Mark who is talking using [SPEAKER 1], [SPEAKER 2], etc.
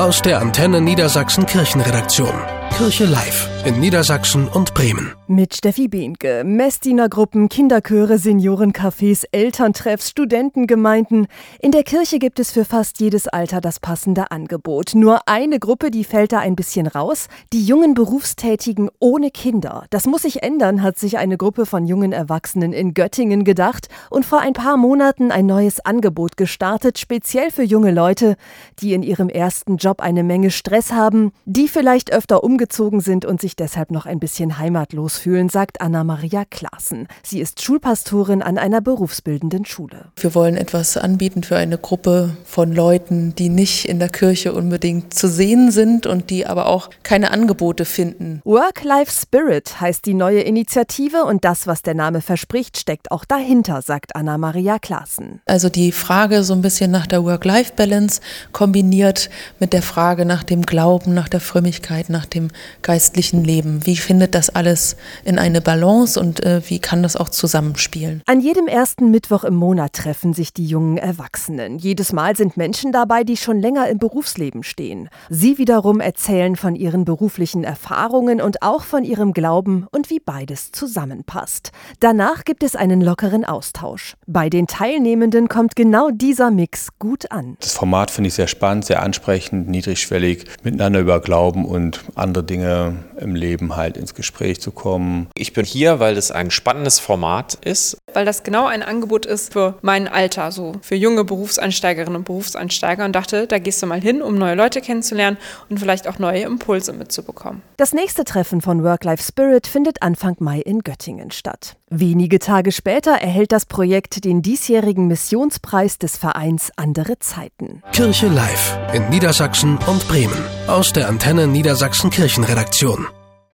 [SPEAKER 1] Aus der Antenne Niedersachsen Kirchenredaktion. Kirche Live in Niedersachsen und Bremen.
[SPEAKER 2] Mit Steffi Behnke, Messdienergruppen, Kinderchöre, Seniorencafés, Elterntreffs, Studentengemeinden. In der Kirche gibt es für fast jedes Alter das passende Angebot. Nur eine Gruppe, die fällt da ein bisschen raus, die jungen Berufstätigen ohne Kinder. Das muss sich ändern, hat sich eine Gruppe von jungen Erwachsenen in Göttingen gedacht und vor ein paar Monaten ein neues Angebot gestartet, speziell für junge Leute, die in ihrem ersten Job eine Menge Stress haben, die vielleicht öfter umgezogen sind und sich deshalb noch ein bisschen heimatlos fühlen, sagt Anna-Maria Klaassen. Sie ist Schulpastorin an einer berufsbildenden Schule.
[SPEAKER 3] Wir wollen etwas anbieten für eine Gruppe von Leuten, die nicht in der Kirche unbedingt zu sehen sind und die aber auch keine Angebote finden.
[SPEAKER 2] Work-Life-Spirit heißt die neue Initiative und das, was der Name verspricht, steckt auch dahinter, sagt Anna-Maria Klaassen.
[SPEAKER 3] Also die Frage so ein bisschen nach der Work-Life-Balance kombiniert mit der Frage nach dem Glauben, nach der Frömmigkeit, nach dem geistlichen Leben? Wie findet das alles in eine Balance und äh, wie kann das auch zusammenspielen?
[SPEAKER 2] An jedem ersten Mittwoch im Monat treffen sich die jungen Erwachsenen. Jedes Mal sind Menschen dabei, die schon länger im Berufsleben stehen. Sie wiederum erzählen von ihren beruflichen Erfahrungen und auch von ihrem Glauben und wie beides zusammenpasst. Danach gibt es einen lockeren Austausch. Bei den Teilnehmenden kommt genau dieser Mix gut an.
[SPEAKER 4] Das Format finde ich sehr spannend, sehr ansprechend, niedrigschwellig, miteinander über Glauben und andere Dinge im Leben halt ins Gespräch zu kommen.
[SPEAKER 5] Ich bin hier, weil es ein spannendes Format ist.
[SPEAKER 6] Weil das genau ein Angebot ist für mein Alter, so für junge Berufseinsteigerinnen und Berufseinsteiger und dachte, da gehst du mal hin, um neue Leute kennenzulernen und vielleicht auch neue Impulse mitzubekommen.
[SPEAKER 2] Das nächste Treffen von Work-Life Spirit findet Anfang Mai in Göttingen statt. Wenige Tage später erhält das Projekt den diesjährigen Missionspreis des Vereins Andere Zeiten.
[SPEAKER 1] Kirche Live in Niedersachsen und Bremen. Aus der Antenne Niedersachsen Kirchenredaktion.